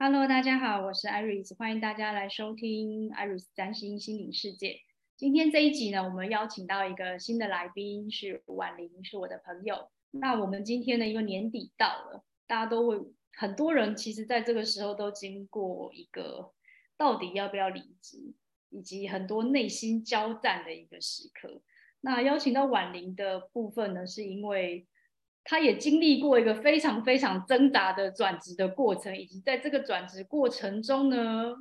Hello，大家好，我是 Iris，欢迎大家来收听 Iris 占星心灵世界。今天这一集呢，我们邀请到一个新的来宾，是婉玲，是我的朋友。那我们今天呢，因为年底到了，大家都会很多人其实在这个时候都经过一个到底要不要离职，以及很多内心交战的一个时刻。那邀请到婉玲的部分呢，是因为。他也经历过一个非常非常挣扎的转职的过程，以及在这个转职过程中呢，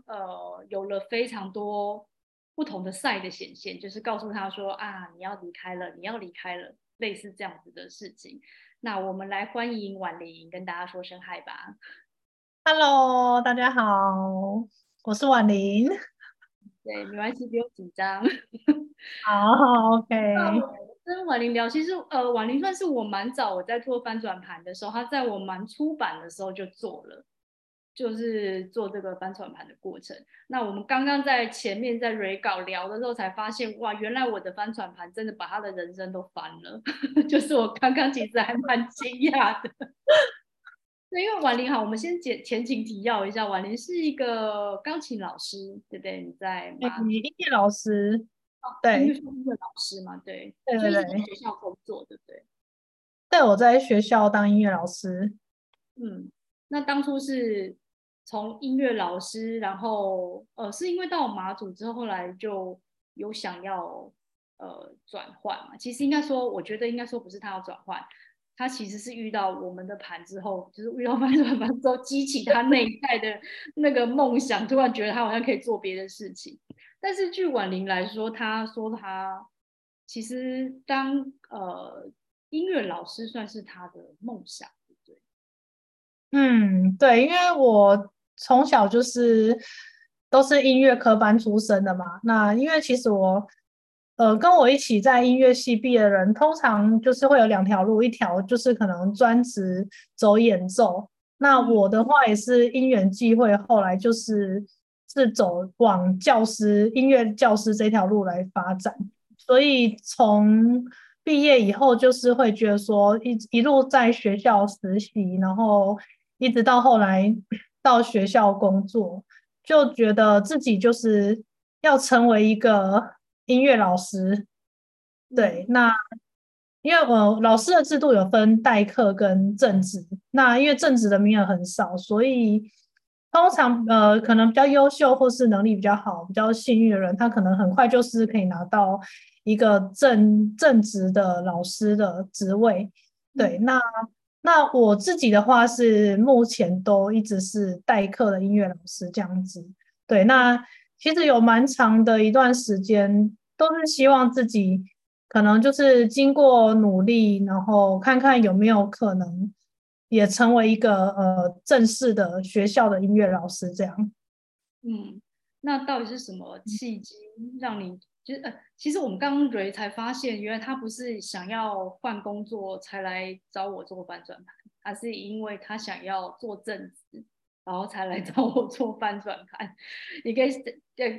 呃，有了非常多不同的 sign 的显现，就是告诉他说啊，你要离开了，你要离开了，类似这样子的事情。那我们来欢迎婉玲，跟大家说声嗨吧。Hello，大家好，我是婉玲。对，没关系，不用紧张。好，OK。跟婉玲聊，其实呃，婉玲算是我蛮早我在做翻转盘的时候，她在我蛮出版的时候就做了，就是做这个翻转盘的过程。那我们刚刚在前面在 re 稿聊的时候，才发现哇，原来我的翻转盘真的把他的人生都翻了，就是我刚刚其实还蛮惊讶的。那因为婉玲好，我们先简前情提要一下，婉玲是一个钢琴老师，对不对？你在吗？你音乐老师。对，音乐老师嘛，对，对对对，在学校工作，对不对？对，我在学校当音乐老师。嗯，那当初是从音乐老师，然后呃，是因为到马祖之后，后来就有想要呃转换嘛。其实应该说，我觉得应该说不是他要转换，他其实是遇到我们的盘之后，就是遇到翻转盘之后，激起他内在的那个梦想，突然觉得他好像可以做别的事情。但是据婉玲来说，她说她其实当呃音乐老师算是她的梦想，对不对？嗯，对，因为我从小就是都是音乐科班出身的嘛。那因为其实我呃跟我一起在音乐系毕业的人，通常就是会有两条路，一条就是可能专职走演奏。那我的话也是因缘际会，后来就是。是走往教师、音乐教师这条路来发展，所以从毕业以后，就是会觉得说一一路在学校实习，然后一直到后来到学校工作，就觉得自己就是要成为一个音乐老师。对，那因为我老师的制度有分代课跟正职，那因为正职的名额很少，所以。通常呃，可能比较优秀或是能力比较好、比较幸运的人，他可能很快就是可以拿到一个正正职的老师的职位。对，那那我自己的话是目前都一直是代课的音乐老师这样子。对，那其实有蛮长的一段时间都是希望自己可能就是经过努力，然后看看有没有可能。也成为一个呃正式的学校的音乐老师，这样。嗯，那到底是什么契机让你？就呃，其实我们刚刚才发现，原来他不是想要换工作才来找我做翻转盘，而是因为他想要做正职，然后才来找我做翻转盘。你可以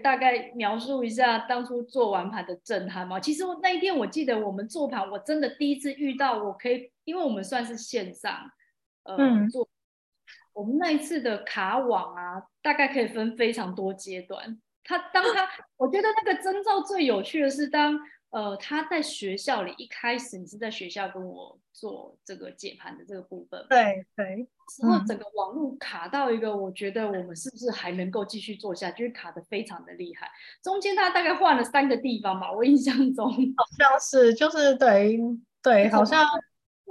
大概描述一下当初做完盘的震撼吗？其实那一天我记得我们做盘，我真的第一次遇到，我可以，因为我们算是线上。呃，做我们那一次的卡网啊，大概可以分非常多阶段。他当他，我觉得那个征兆最有趣的是当，当呃他在学校里一开始，你是在学校跟我做这个解盘的这个部分，对对，然后整个网络卡到一个，我觉得我们是不是还能够继续做下去？就是卡的非常的厉害。中间他大概换了三个地方吧，我印象中好像是，就是对对，好像。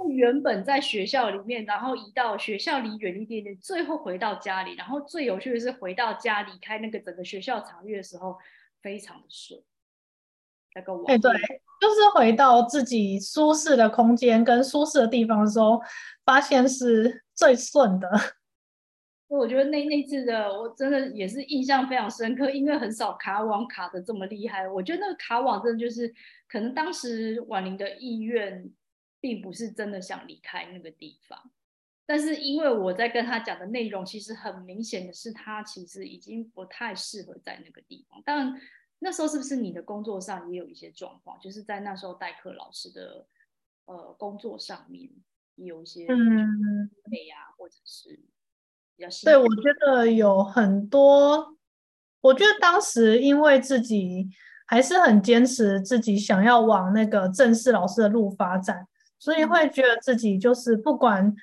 原本在学校里面，然后移到学校离远一点点，最后回到家里。然后最有趣的是，回到家离开那个整个学校场域的时候，非常的顺。那个哎，对，就是回到自己舒适的空间跟舒适的地方的时候，发现是最顺的。我觉得那那次的我真的也是印象非常深刻，因为很少卡网卡的这么厉害。我觉得那个卡网真的就是可能当时婉玲的意愿。并不是真的想离开那个地方，但是因为我在跟他讲的内容，其实很明显的是，他其实已经不太适合在那个地方。当然，那时候是不是你的工作上也有一些状况？就是在那时候代课老师的呃工作上面也有一些嗯累呀，或者是比较？对，我觉得有很多。我觉得当时因为自己还是很坚持自己想要往那个正式老师的路发展，所以会觉得自己就是不管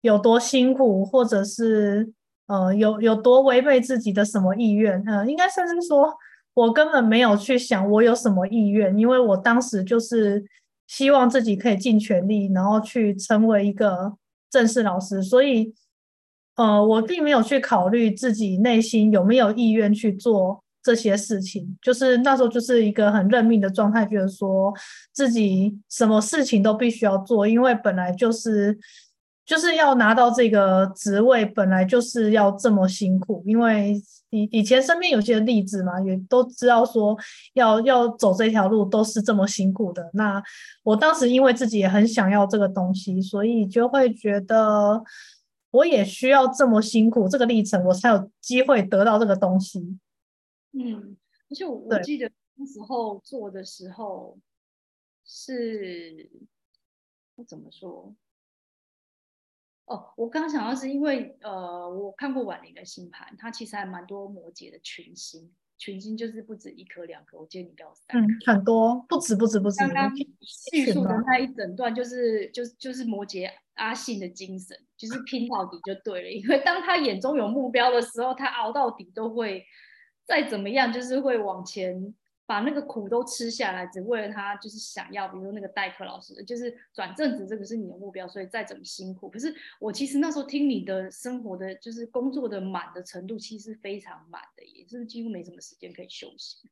有多辛苦，或者是呃有有多违背自己的什么意愿，嗯、呃，应该甚至说我根本没有去想我有什么意愿，因为我当时就是希望自己可以尽全力，然后去成为一个正式老师，所以。呃，我并没有去考虑自己内心有没有意愿去做这些事情，就是那时候就是一个很认命的状态，觉得说自己什么事情都必须要做，因为本来就是就是要拿到这个职位，本来就是要这么辛苦。因为以以前身边有些例子嘛，也都知道说要要走这条路都是这么辛苦的。那我当时因为自己也很想要这个东西，所以就会觉得。我也需要这么辛苦这个历程，我才有机会得到这个东西。嗯，而且我我记得那时候做的时候是，我怎么说？哦，我刚刚想到是因为呃，我看过婉玲的星盘，它其实还蛮多摩羯的群星。群星就是不止一颗两颗，我记得你给我三颗，嗯，很多，不止不止不止。刚刚叙述的那一整段就是就就是摩羯阿信的精神，就是拼到底就对了。因为当他眼中有目标的时候，他熬到底都会再怎么样，就是会往前。把那个苦都吃下来，只为了他就是想要，比如说那个代课老师，就是转正职，这个是你的目标，所以再怎么辛苦。可是我其实那时候听你的生活的，就是工作的满的程度，其实非常满的，也是几乎没什么时间可以休息。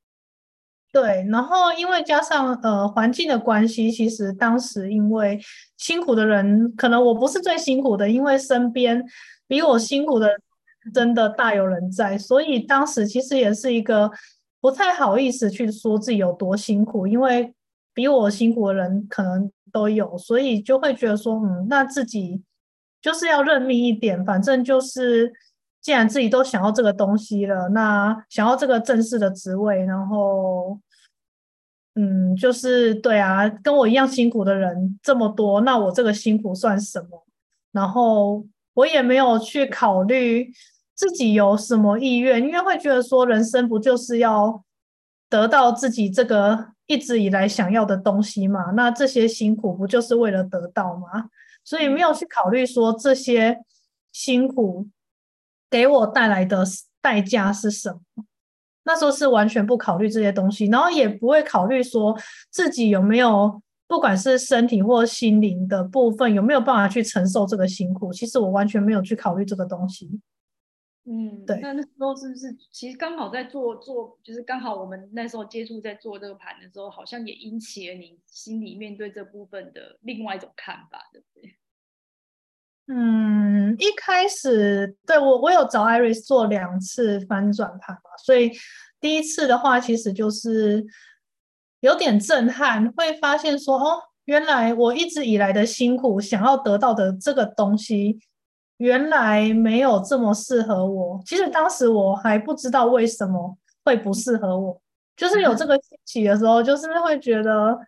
对，然后因为加上呃环境的关系，其实当时因为辛苦的人，可能我不是最辛苦的，因为身边比我辛苦的真的大有人在，所以当时其实也是一个。不太好意思去说自己有多辛苦，因为比我辛苦的人可能都有，所以就会觉得说，嗯，那自己就是要认命一点，反正就是既然自己都想要这个东西了，那想要这个正式的职位，然后，嗯，就是对啊，跟我一样辛苦的人这么多，那我这个辛苦算什么？然后我也没有去考虑。自己有什么意愿？因为会觉得说，人生不就是要得到自己这个一直以来想要的东西嘛？那这些辛苦不就是为了得到吗？所以没有去考虑说这些辛苦给我带来的代价是什么。那时候是完全不考虑这些东西，然后也不会考虑说自己有没有，不管是身体或心灵的部分，有没有办法去承受这个辛苦。其实我完全没有去考虑这个东西。嗯，对，那那时候是不是其实刚好在做做，就是刚好我们那时候接触在做这个盘的时候，好像也引起了你心里面对这部分的另外一种看法，对不对？嗯，一开始对我我有找 Iris 做两次翻转盘嘛，所以第一次的话其实就是有点震撼，会发现说哦，原来我一直以来的辛苦想要得到的这个东西。原来没有这么适合我。其实当时我还不知道为什么会不适合我，就是有这个兴起的时候，就是会觉得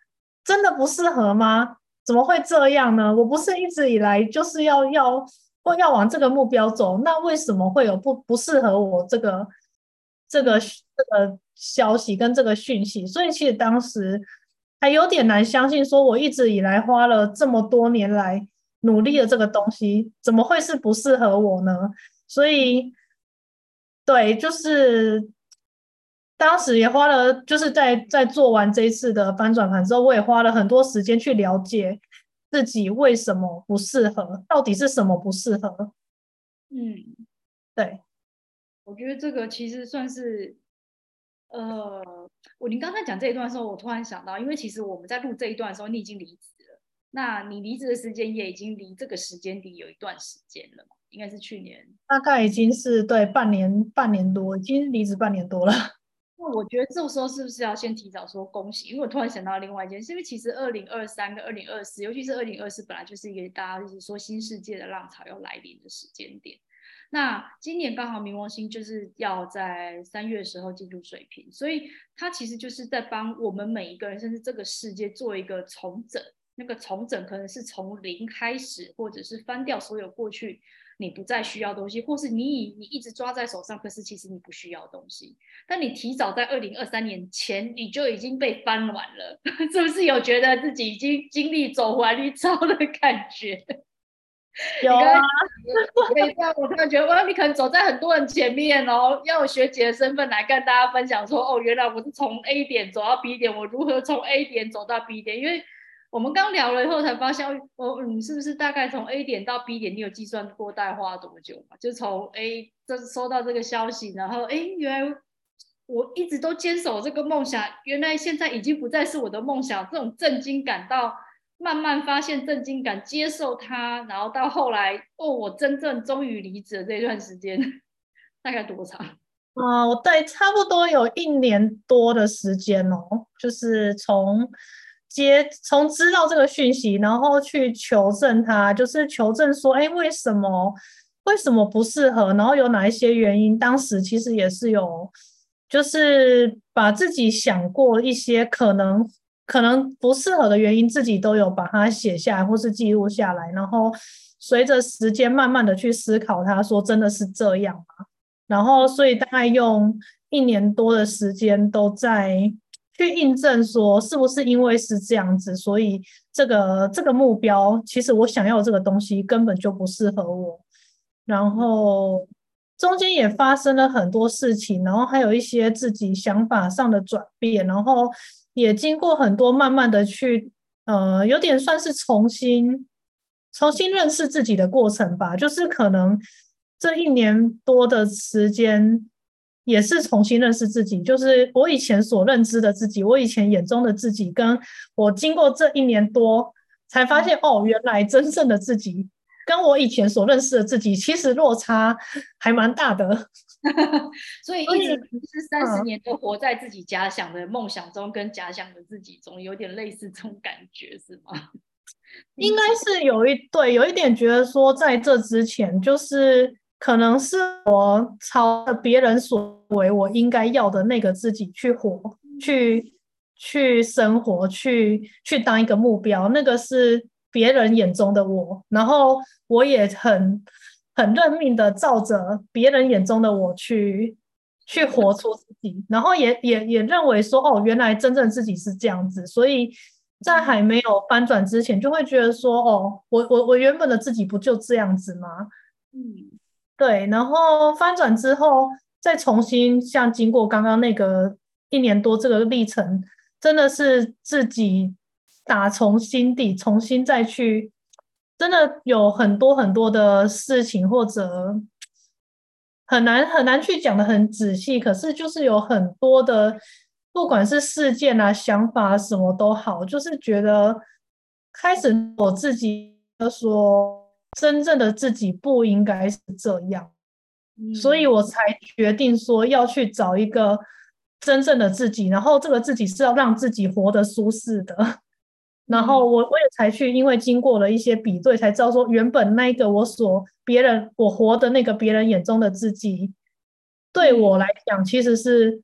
真的不适合吗？怎么会这样呢？我不是一直以来就是要要或要往这个目标走，那为什么会有不不适合我这个这个这个消息跟这个讯息？所以其实当时还有点难相信，说我一直以来花了这么多年来。努力的这个东西怎么会是不适合我呢？所以，对，就是当时也花了，就是在在做完这一次的翻转盘之后，我也花了很多时间去了解自己为什么不适合，到底是什么不适合。嗯，对，我觉得这个其实算是，呃，我您刚才讲这一段的时候，我突然想到，因为其实我们在录这一段的时候，你已经离职。那你离职的时间也已经离这个时间点有一段时间了嘛？应该是去年，大概已经是对半年，半年多，已经离职半年多了。那我觉得这时候是不是要先提早说恭喜？因为我突然想到另外一件事，因为其实二零二三跟二零二四，尤其是二零二四，本来就是一个大家就是说新世界的浪潮要来临的时间点。那今年刚好冥王星就是要在三月的时候进入水瓶，所以它其实就是在帮我们每一个人，甚至这个世界做一个重整。那个重整可能是从零开始，或者是翻掉所有过去你不再需要东西，或是你以你一直抓在手上，可是其实你不需要东西。但你提早在二零二三年前，你就已经被翻完了，是不是有觉得自己已经经历走完一遭的感觉？有啊，可以这样，我突然觉得哇，你可能走在很多人前面哦，要有学姐的身份来跟大家分享说，哦，原来我是从 A 点走到 B 点，我如何从 A 点走到 B 点，因为。我们刚聊了以后才发现，哦，你是不是大概从 A 点到 B 点，你有计算过大概花了多久嘛？就从 A 这收到这个消息，然后哎，原来我一直都坚守这个梦想，原来现在已经不再是我的梦想。这种震惊感到慢慢发现震惊感，接受它，然后到后来，哦，我真正终于离职的这段时间，大概多长？啊、呃，对，差不多有一年多的时间哦，就是从。接从知道这个讯息，然后去求证他，就是求证说，哎，为什么为什么不适合？然后有哪一些原因？当时其实也是有，就是把自己想过一些可能可能不适合的原因，自己都有把它写下来或是记录下来。然后随着时间慢慢的去思考，他说真的是这样吗？然后所以大概用一年多的时间都在。去印证说是不是因为是这样子，所以这个这个目标，其实我想要这个东西根本就不适合我。然后中间也发生了很多事情，然后还有一些自己想法上的转变，然后也经过很多慢慢的去，呃，有点算是重新重新认识自己的过程吧。就是可能这一年多的时间。也是重新认识自己，就是我以前所认知的自己，我以前眼中的自己，跟我经过这一年多才发现，哦，原来真正的自己跟我以前所认识的自己，其实落差还蛮大的。所以一直是三十年都活在自己假想的梦想中，跟假想的自己中，有点类似这种感觉，是吗？应该是有一对，有一点觉得说，在这之前就是。可能是我朝着别人所为我应该要的那个自己去活，去去生活，去去当一个目标，那个是别人眼中的我，然后我也很很认命的照着别人眼中的我去去活出自己，然后也也也认为说，哦，原来真正自己是这样子，所以在还没有翻转之前，就会觉得说，哦，我我我原本的自己不就这样子吗？嗯。对，然后翻转之后，再重新像经过刚刚那个一年多这个历程，真的是自己打从心底重新再去，真的有很多很多的事情，或者很难很难去讲的很仔细，可是就是有很多的，不管是事件啊、想法什么都好，就是觉得开始我自己说。真正的自己不应该是这样，嗯，所以我才决定说要去找一个真正的自己，然后这个自己是要让自己活得舒适的。然后我我也才去，因为经过了一些比对，才知道说原本那个我所别人我活的那个别人眼中的自己，对我来讲其实是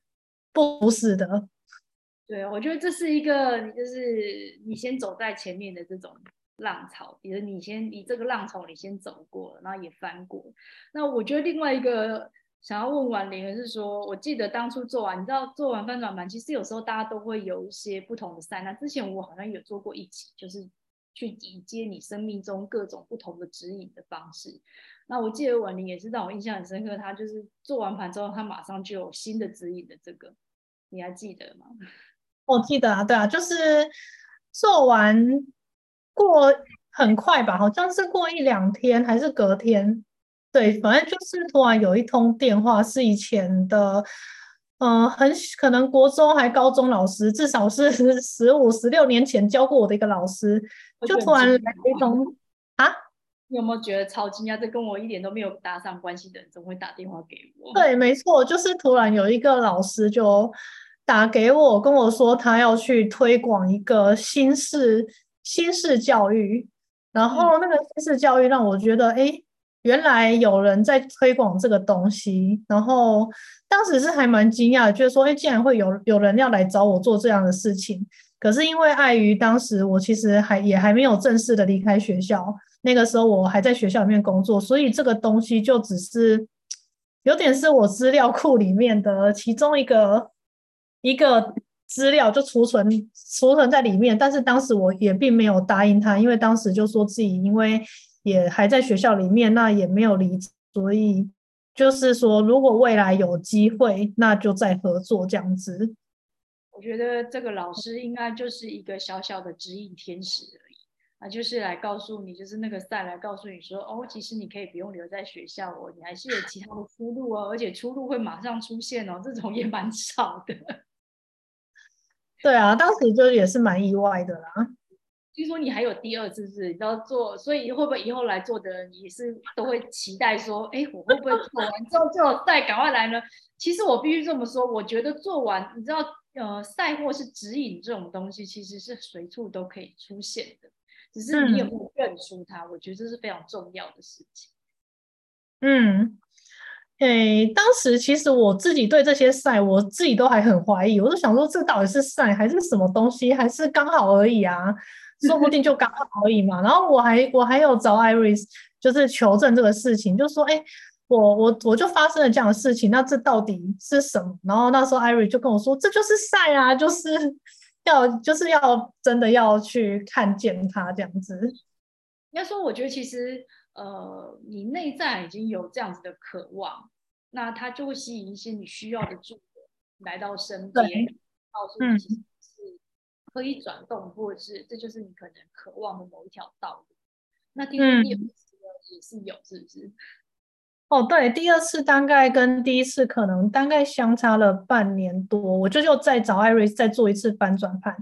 不适的。对，我觉得这是一个，就是你先走在前面的这种。浪潮，比如你先，你这个浪潮你先走过，然后也翻过。那我觉得另外一个想要问婉玲的是说，我记得当初做完，你知道做完翻转盘，其实有时候大家都会有一些不同的灾难。之前我好像有做过一期，就是去迎接你生命中各种不同的指引的方式。那我记得婉玲也是让我印象很深刻，她就是做完盘之后，她马上就有新的指引的这个，你还记得吗？我记得啊，对啊，就是做完。过很快吧，好像是过一两天还是隔天，对，反正就是突然有一通电话，是以前的，嗯、呃，很可能国中还高中老师，至少是 十五、十六年前教过我的一个老师，就突然来一通啊，你有没有觉得超惊讶？这跟我一点都没有搭上关系的人，怎么会打电话给我？对，没错，就是突然有一个老师就打给我，跟我说他要去推广一个新式。新式教育，然后那个新式教育让我觉得，哎，原来有人在推广这个东西。然后当时是还蛮惊讶的，觉得说，哎，竟然会有有人要来找我做这样的事情。可是因为碍于当时我其实还也还没有正式的离开学校，那个时候我还在学校里面工作，所以这个东西就只是有点是我资料库里面的其中一个一个资料，就储存储存在里面。但是当时我也并没有答应他，因为当时就说自己因为也还在学校里面，那也没有离职，所以就是说如果未来有机会，那就再合作这样子。我觉得这个老师应该就是一个小小的指引天使而已。啊，就是来告诉你，就是那个赛来告诉你说，哦，其实你可以不用留在学校哦，你还是有其他的出路哦，而且出路会马上出现哦，这种也蛮少的。对啊，当时就也是蛮意外的啦。据说你还有第二次，是？你要做，所以会不会以后来做的人也是都会期待说，哎，我会不会做完之后就有赛赶快来呢？其实我必须这么说，我觉得做完，你知道，呃，赛或是指引这种东西，其实是随处都可以出现的。只是你有没有认出它？嗯，我觉得这是非常重要的事情。嗯，诶，当时其实我自己对这些赛，我自己都还很怀疑。我就想说，这到底是赛还是什么东西？还是刚好而已啊？说不定就刚好而已嘛。然后我还我还有找 Iris，就是求证这个事情，就说，诶，我我我就发生了这样的事情，那这到底是什么？然后那时候 Iris 就跟我说，这就是赛啊，就是。要就是要真的要去看见他这样子。应该说，我觉得其实呃，你内在已经有这样子的渴望，那他就会吸引一些你需要的助人来到身边，告诉你是可以转动，或者是这就是你可能渴望的某一条道路。那听说第二次也是有，是不是？哦，对，第二次大概跟第一次可能大概相差了半年多，我就又再找 Iris 再做一次翻转盘，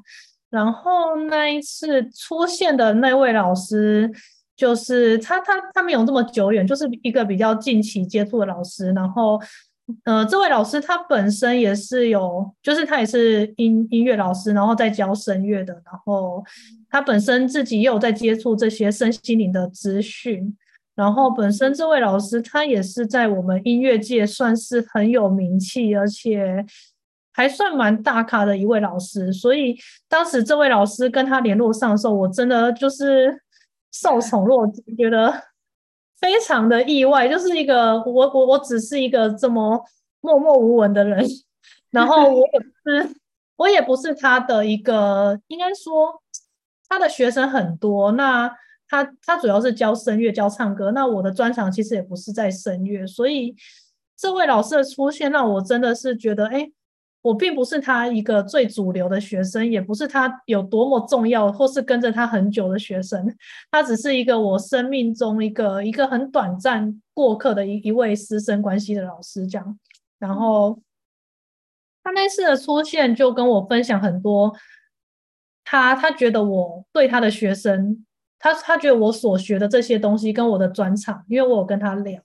然后那一次出现的那位老师，就是他他他没有这么久远，就是一个比较近期接触的老师，然后呃，这位老师他本身也是有，就是他也是音音乐老师，然后在教声乐的，然后他本身自己也有在接触这些身心灵的资讯。然后本身这位老师他也是在我们音乐界算是很有名气，而且还算蛮大咖的一位老师。所以当时这位老师跟他联络上的时候，我真的就是受宠若惊，觉得非常的意外。就是一个我我我只是一个这么默默无闻的人，然后我也不是我也不是他的一个，应该说他的学生很多。那他他主要是教声乐、教唱歌。那我的专长其实也不是在声乐，所以这位老师的出现让我真的是觉得，哎，我并不是他一个最主流的学生，也不是他有多么重要或是跟着他很久的学生，他只是一个我生命中一个一个很短暂过客的一一位师生关系的老师这样。然后他那次的出现就跟我分享很多，他他觉得我对他的学生。他他觉得我所学的这些东西跟我的专长，因为我有跟他聊，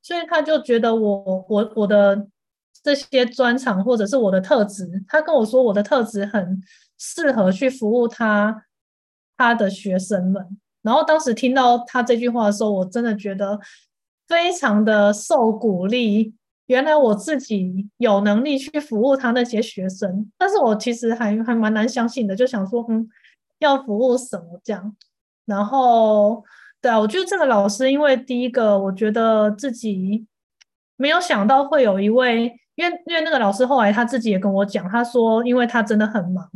所以他就觉得我我我的这些专长或者是我的特质，他跟我说我的特质很适合去服务他他的学生们。然后当时听到他这句话的时候，我真的觉得非常的受鼓励。原来我自己有能力去服务他那些学生，但是我其实还还蛮难相信的，就想说，嗯，要服务什么这样。然后，对啊，我觉得这个老师，因为第一个，我觉得自己没有想到会有一位，因为因为那个老师后来他自己也跟我讲，他说，因为他真的很忙，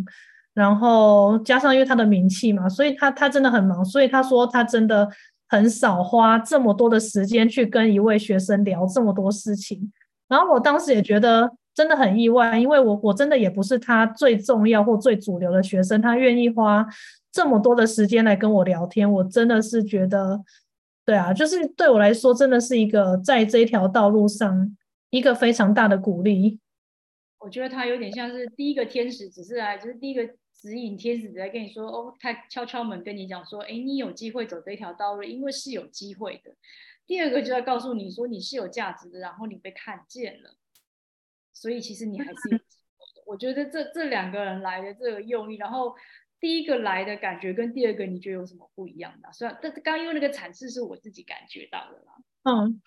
然后加上因为他的名气嘛，所以他他真的很忙，所以他说他真的很少花这么多的时间去跟一位学生聊这么多事情。然后我当时也觉得真的很意外，因为我我真的也不是他最重要或最主流的学生，他愿意花。这么多的时间来跟我聊天，我真的是觉得，对啊，就是对我来说，真的是一个在这一条道路上一个非常大的鼓励。我觉得他有点像是第一个天使，只是来，就是第一个指引天使在跟你说，哦，他敲敲门跟你讲说，哎，你有机会走这条道路，因为是有机会的。第二个就要告诉你说，你是有价值的，然后你被看见了，所以其实你还是有机会的。我觉得这这两个人来的这个用意，然后。第一个来的感觉跟第二个你觉得有什么不一样的？虽然但是刚因为那个阐释是我自己感觉到的啦。嗯，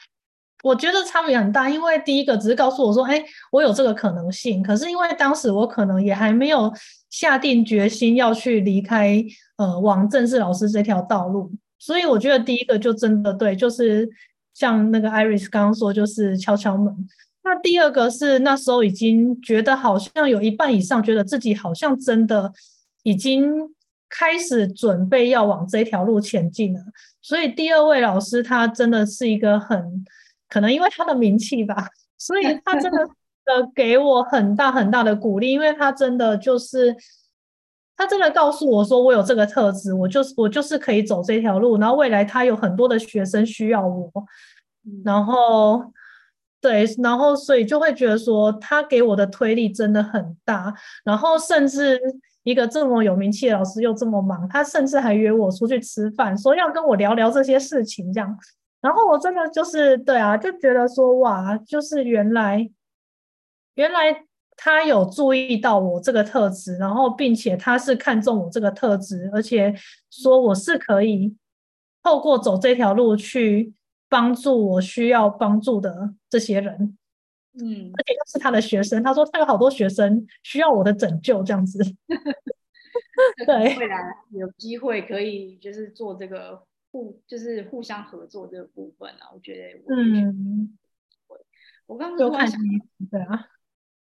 我觉得差别很大，因为第一个只是告诉我说，哎，我有这个可能性。可是因为当时我可能也还没有下定决心要去离开，呃，往正式老师这条道路，所以我觉得第一个就真的对，就是像那个 Iris 刚刚说，就是敲敲门。那第二个是那时候已经觉得好像有一半以上觉得自己好像真的已经开始准备要往这条路前进了。所以第二位老师他真的是一个很可能因为他的名气吧，所以他真的呃给我很大很大的鼓励，因为他真的就是。他真的告诉我说，我有这个特质，我就是我就是可以走这条路，然后未来他有很多的学生需要我，然后对，然后所以就会觉得说，他给我的推力真的很大，然后甚至一个这么有名气的老师又这么忙，他甚至还约我出去吃饭，说要跟我聊聊这些事情这样，然后我真的就是对啊，就觉得说哇，就是原来原来。他有注意到我这个特质，然后并且他是看中我这个特质，而且说我是可以透过走这条路去帮助我需要帮助的这些人。嗯，而且又是他的学生，他说他有好多学生需要我的拯救，这样子。对，未来有机会可以就是做这个互，就是互相合作这个部分啊，我觉得我。嗯，我刚刚就看对啊。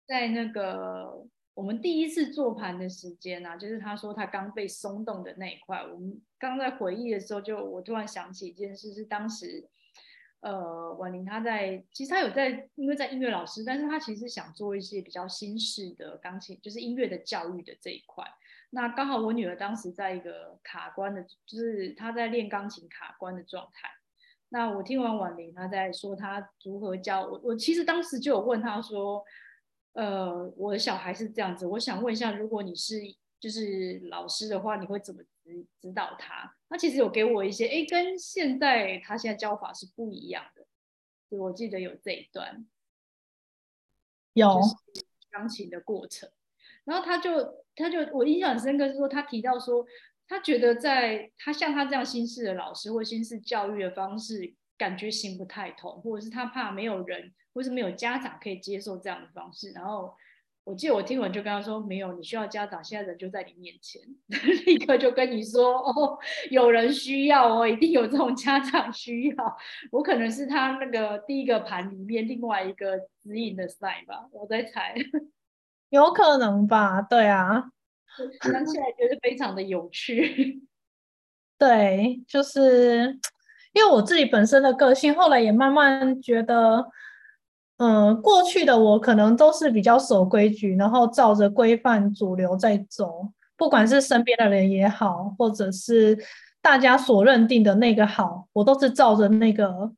在那个我们第一次做盘的时间啊，就是他说他刚被松动的那一块，我们刚在回忆的时候，就我突然想起一件事，是当时呃婉玲她在，其实她有在，因为在音乐老师，但是她其实想做一些比较新式的钢琴，就是音乐的教育的这一块。那刚好我女儿当时在一个卡关的，就是她在练钢琴卡关的状态。那我听完婉玲她在说她如何教我，我其实当时就有问她说。呃，我的小孩是这样子，我想问一下，如果你是就是老师的话，你会怎么指指导他？他其实有给我一些，哎，跟现在他现在教法是不一样的。对，我记得有这一段，有钢琴的过程。然后他就他就我印象很深刻，是说他提到说，他觉得在他像他这样新式的老师或新式教育的方式，感觉行不太通，或者是他怕没有人。或是没有家长可以接受这样的方式？然后我记得我听完就跟他说：“没有，你需要家长，现在人就在你面前，立刻就跟你说哦，有人需要哦，一定有这种家长需要。我可能是他那个第一个盘里面另外一个指引的 sign 吧，我在猜，有可能吧？对啊，想起来觉得非常的有趣。对，就是因为我自己本身的个性，后来也慢慢觉得。”嗯，过去的我可能都是比较守规矩，然后照着规范主流在走，不管是身边的人也好，或者是大家所认定的那个好，我都是照着那个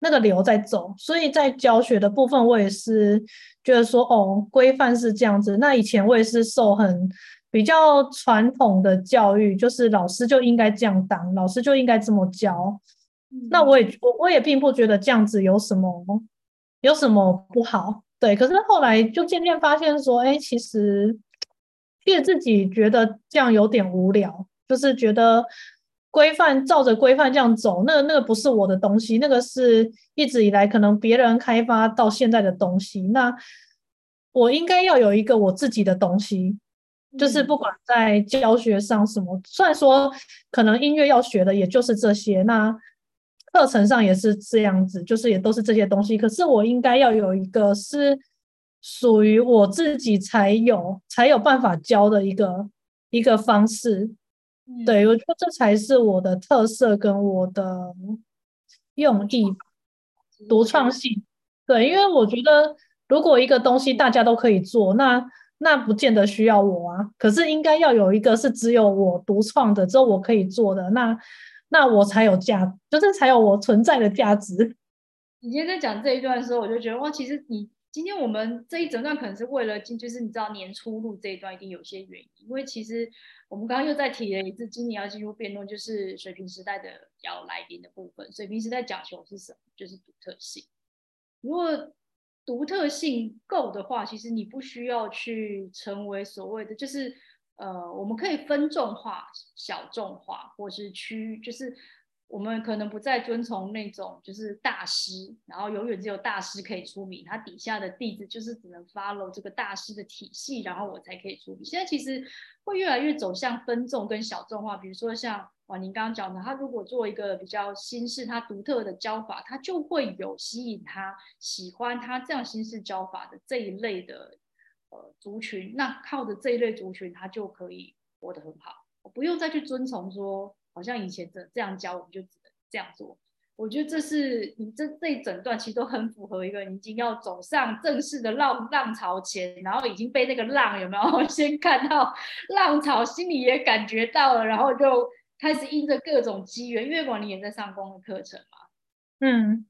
那个流在走。所以在教学的部分，我也是觉得说，哦，规范是这样子。那以前我也是受很比较传统的教育，就是老师就应该这样当，老师就应该这么教。那我也我我也并不觉得这样子有什么。有什么不好？对，可是后来就渐渐发现说，哎，其实，其实自己觉得这样有点无聊，就是觉得规范照着规范这样走，那那个不是我的东西，那个是一直以来可能别人开发到现在的东西，那我应该要有一个我自己的东西，就是不管在教学上什么，虽然说可能音乐要学的也就是这些，那。课程上也是这样子，就是也都是这些东西。可是我应该要有一个是属于我自己才有才有办法教的一个一个方式。嗯、对，我觉得这才是我的特色跟我的用意，独创性。对，因为我觉得如果一个东西大家都可以做，那那不见得需要我啊。可是应该要有一个是只有我独创的，只有我可以做的那。那我才有价，就是才有我存在的价值。你今天在讲这一段的时候，我就觉得哇，其实你今天我们这一整段可能是为了，就是你知道年初录这一段一定有些原因，因为其实我们刚刚又再提了一次，今年要进入辩论，就是水平时代的要来临的部分。水平时代讲求是什么？就是独特性。如果独特性够的话，其实你不需要去成为所谓的就是。呃，我们可以分众化、小众化，或是区，就是我们可能不再遵从那种就是大师，然后永远只有大师可以出名，他底下的弟子就是只能 follow 这个大师的体系，然后我才可以出名。现在其实会越来越走向分众跟小众化，比如说像婉玲刚刚讲的，他如果做一个比较新式、他独特的教法，他就会有吸引他喜欢他这样新式教法的这一类的呃族群。那靠着这一类族群，他就可以活得很好，我不用再去遵从说，好像以前这这样教，我们就只能这样做。我觉得这是你这这一整段其实都很符合一个你已经要走上正式的浪浪潮前，然后已经被那个浪有没有？先看到浪潮，心里也感觉到了，然后就开始因着各种机缘，月光你也在上光的课程嘛，嗯，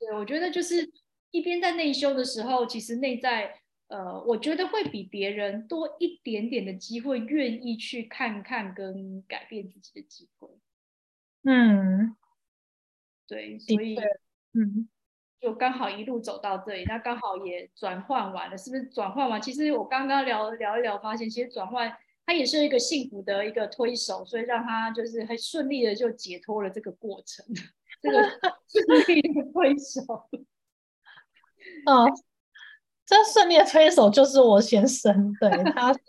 对，我觉得就是一边在内修的时候，其实内在呃，我觉得会比别人多一点点的机会，愿意去看看跟改变自己的机会，嗯。对，所以嗯，就刚好一路走到这里，那刚好也转换完了，是不是转换完？其实我刚刚聊聊一聊，发现其实转换它也是一个幸福的一个推手，所以让他就是很顺利的就解脱了这个过程，这个 顺利的推手。嗯，这顺利的推手就是我先生，对，他是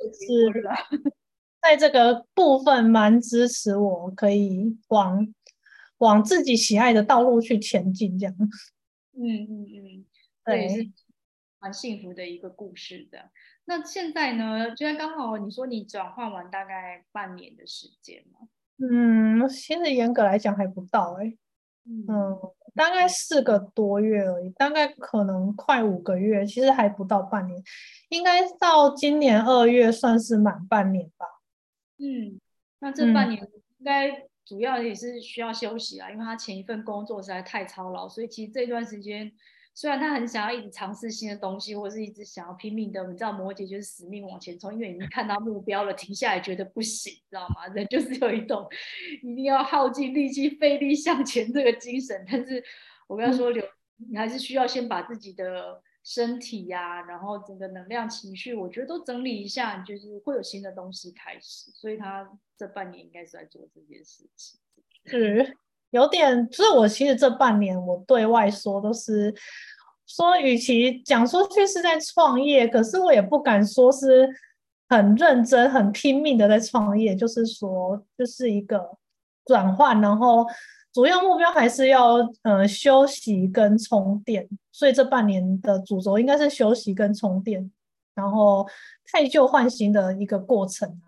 在这个部分蛮支持我，可以往。往自己喜爱的道路去前进，这样。嗯嗯嗯，对，是蛮幸福的一个故事的。那现在呢？就在刚好你说你转换完大概半年的时间嘛？嗯，其实严格来讲还不到哎、欸。嗯，大概四个多月而已，大概可能快五个月，其实还不到半年，应该到今年二月算是满半年吧。嗯，那这半年应该、嗯。主要也是需要休息啊，因为他前一份工作实在太操劳，所以其实这段时间虽然他很想要一直尝试新的东西，或者是一直想要拼命的，你知道摩羯就是死命往前冲，因为已经看到目标了，停下来觉得不行，知道吗？人就是有一种一定要耗尽力气、费力向前这个精神。但是我跟他说，刘、嗯，你还是需要先把自己的身体呀、啊，然后整个能量、情绪，我觉得都整理一下，就是会有新的东西开始。所以他。这半年应该是在做这件事情，是有点。就是我其实这半年我对外说都是说，与其讲出去是在创业，可是我也不敢说是很认真、很拼命的在创业。就是说，就是一个转换，然后主要目标还是要呃休息跟充电。所以这半年的主轴应该是休息跟充电，然后汰旧换新的一个过程。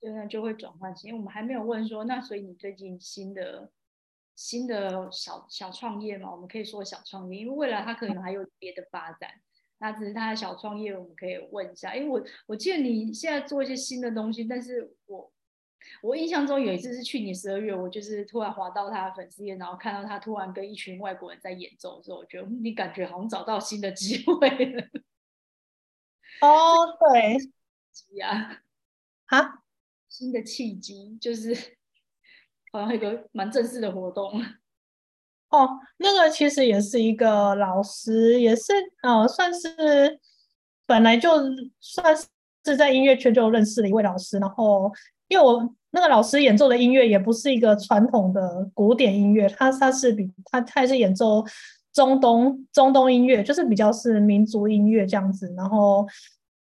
对，那就会转换型，因为我们还没有问说，那所以你最近新的新的小小创业嘛？我们可以说小创业，因为未来他可能还有别的发展，那只是他的小创业，我们可以问一下。因为我我记得你现在做一些新的东西，但是我我印象中有一次是去年十二月，我就是突然滑到他的粉丝页，然后看到他突然跟一群外国人在演奏的时候，我觉得你感觉好像找到新的机会了。哦，对，呀，哈。新的契机就是好像一个蛮正式的活动哦，那个其实也是一个老师，也是呃，算是本来就算是在音乐圈就认识的一位老师。然后，因为我那个老师演奏的音乐也不是一个传统的古典音乐，他他是比他他也是演奏中东中东音乐，就是比较是民族音乐这样子。然后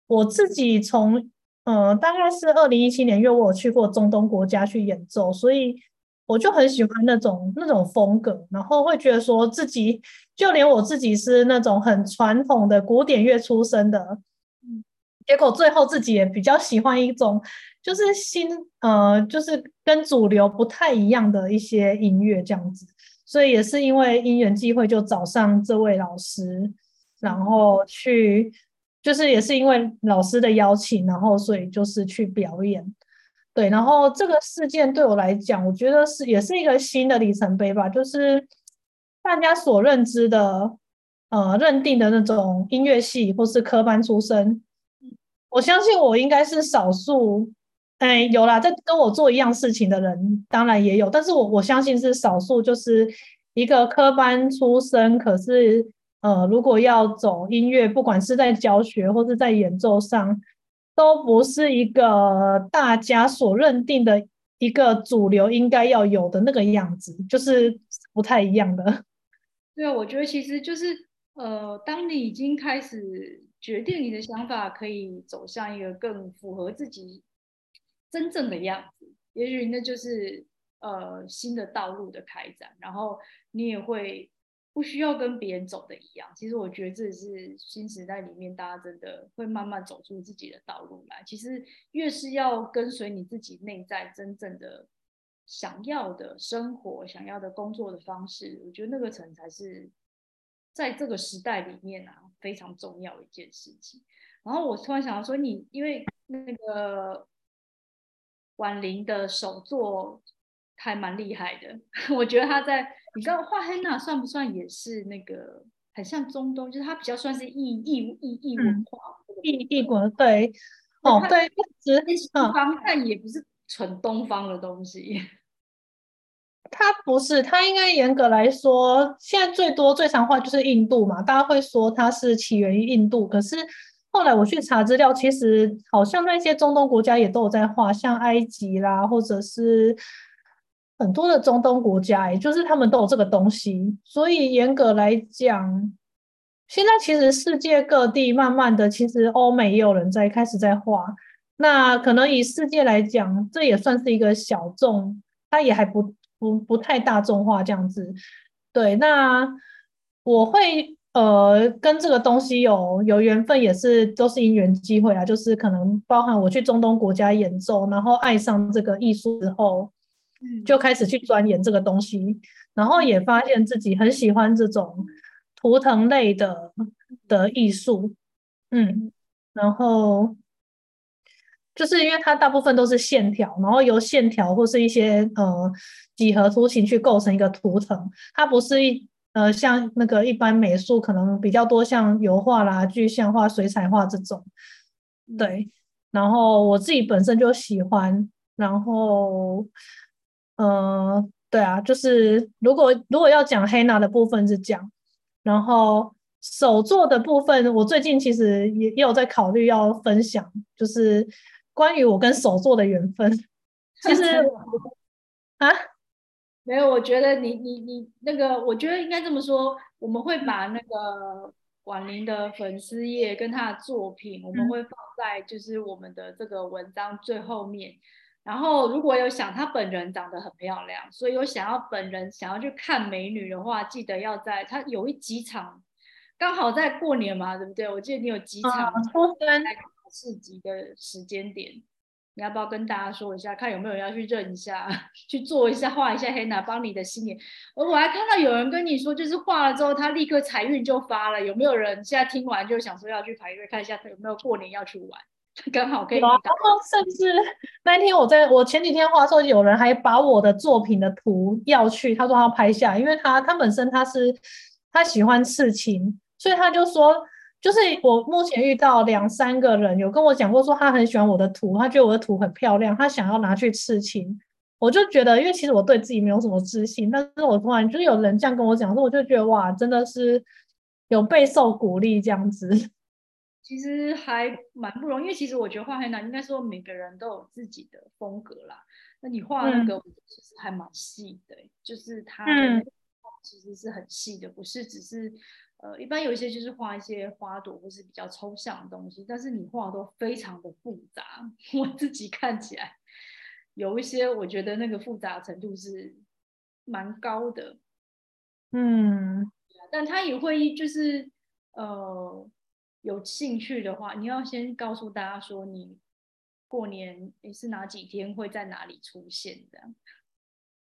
我自己从呃，大概是二零一七年，因为我有去过中东国家去演奏，所以我就很喜欢那种那种风格，然后会觉得说自己，就连我自己是那种很传统的古典乐出身的，结果最后自己也比较喜欢一种就是新，呃，就是跟主流不太一样的一些音乐这样子，所以也是因为因缘际会就找上这位老师，然后去。就是也是因为老师的邀请，然后所以就是去表演，对，然后这个事件对我来讲，我觉得是也是一个新的里程碑吧。就是大家所认知的，呃，认定的那种音乐系或是科班出身，我相信我应该是少数。哎，有啦，在跟我做一样事情的人，当然也有，但是我我相信是少数，就是一个科班出身，可是。呃，如果要走音乐，不管是在教学或是在演奏上，都不是一个大家所认定的一个主流应该要有的那个样子，就是不太一样的。对啊，我觉得其实就是呃，当你已经开始决定你的想法可以走向一个更符合自己真正的样子，也许那就是呃新的道路的开展，然后你也会不需要跟别人走的一样。其实我觉得这是新时代里面大家真的会慢慢走出自己的道路来。其实越是要跟随你自己内在真正的想要的生活、想要的工作的方式，我觉得那个层才是在这个时代里面啊非常重要的一件事情。然后我突然想到说，你因为那个婉玲的手作还蛮厉害的，我觉得他在你知道画 henna 算不算也是那个很像中东，就是它比较算是异异异异文化异异国对哦对，其实西方但也不是纯东方的东西。它不是，它应该严格来说，现在最多最常画就是印度嘛，大家会说它是起源于印度，可是。后来我去查资料，其实好像那些中东国家也都有在画，像埃及啦，或者是很多的中东国家，也就是他们都有这个东西。所以严格来讲，现在其实世界各地慢慢的，其实欧美也有人在开始在画。那可能以世界来讲，这也算是一个小众，它也还不不不太大众化这样子。对，那我会。呃，跟这个东西有有缘分，也是都是因缘机会啊。就是可能包含我去中东国家演奏，然后爱上这个艺术之后，就开始去钻研这个东西，然后也发现自己很喜欢这种图腾类的的艺术。嗯，然后就是因为它大部分都是线条，然后由线条或是一些呃几何图形去构成一个图腾，它不是一。呃，像那个一般美术可能比较多，像油画啦、具象画、水彩画这种，对。然后我自己本身就喜欢，然后，呃，对啊，就是如果如果要讲 Henna 的部分是讲，然后手作的部分，我最近其实也也有在考虑要分享，就是关于我跟手作的缘分。其实啊。没有，我觉得你你你那个，我觉得应该这么说，我们会把那个婉玲的粉丝页跟她的作品，我们会放在就是我们的这个文章最后面。然后如果有想她本人长得很漂亮，所以有想要本人想要去看美女的话，记得要在她有一几场，刚好在过年嘛，对不对？我记得你有几场市集的时间点。你要不要跟大家说一下，看有没有人要去认一下，去做一下，画一下 Henna，帮你的新年。我我还看到有人跟你说，就是画了之后，他立刻财运就发了。有没有人现在听完就想说要去排队看一下，他有没有过年要去玩？刚好可以。然后甚至那天我在我前几天画的时候，有人还把我的作品的图要去，他说他要拍下，因为他他本身他是他喜欢刺青，所以他就说。就是我目前遇到两三个人有跟我讲过，说他很喜欢我的图，他觉得我的图很漂亮，他想要拿去刺青。我就觉得，因为其实我对自己没有什么自信，但是我突然就是有人这样跟我讲说，我就觉得哇，真的是有备受鼓励这样子。其实还蛮不容易，因为其实我觉得画 Henna 应该说每个人都有自己的风格啦。那你画那个其实还蛮细的，嗯、就是它其实是很细的，不是只是。呃，一般有一些就是画一些花朵或是比较抽象的东西，但是你画都非常的复杂。我自己看起来有一些，我觉得那个复杂程度是蛮高的。嗯，但他也会就是呃有兴趣的话，你要先告诉大家说你过年你是哪几天会在哪里出现这样。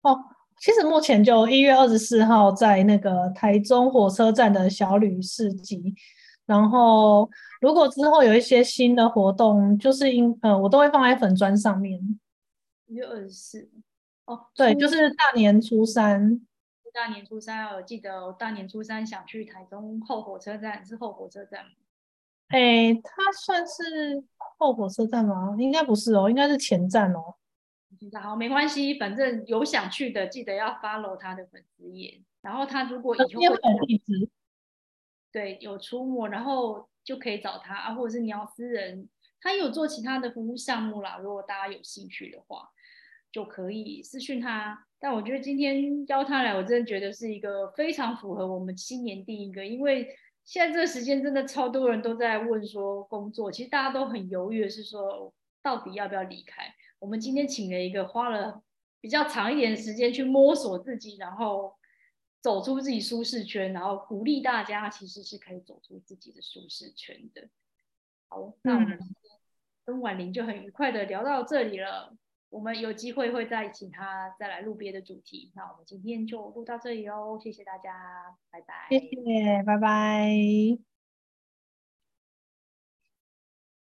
哦。其实目前就一月二十四号在那个台中火车站的小旅市集，然后如果之后有一些新的活动，就是因呃我都会放在粉砖上面。一月二十四，哦，对，就是大年初三。大年初三，我记得我大年初三想去台中后火车站，是后火车站吗？哎，它算是后火车站吗？应该不是哦，应该是前站哦。好，没关系，反正有想去的，记得要 follow 他的粉丝页。然后他如果以后会对有出没，然后就可以找他啊，或者是你要私人，他有做其他的服务项目啦。如果大家有兴趣的话，就可以私讯他。但我觉得今天邀他来，我真的觉得是一个非常符合我们新年第一个，因为现在这个时间真的超多人都在问说工作，其实大家都很犹豫的是说到底要不要离开。我们今天请了一个花了比较长一点的时间去摸索自己，然后走出自己舒适圈，然后鼓励大家其实是可以走出自己的舒适圈的。好，那我们今天跟婉玲就很愉快的聊到这里了。我们有机会会再请他再来录别的主题。那我们今天就录到这里哦，谢谢大家，拜拜。谢谢，拜拜。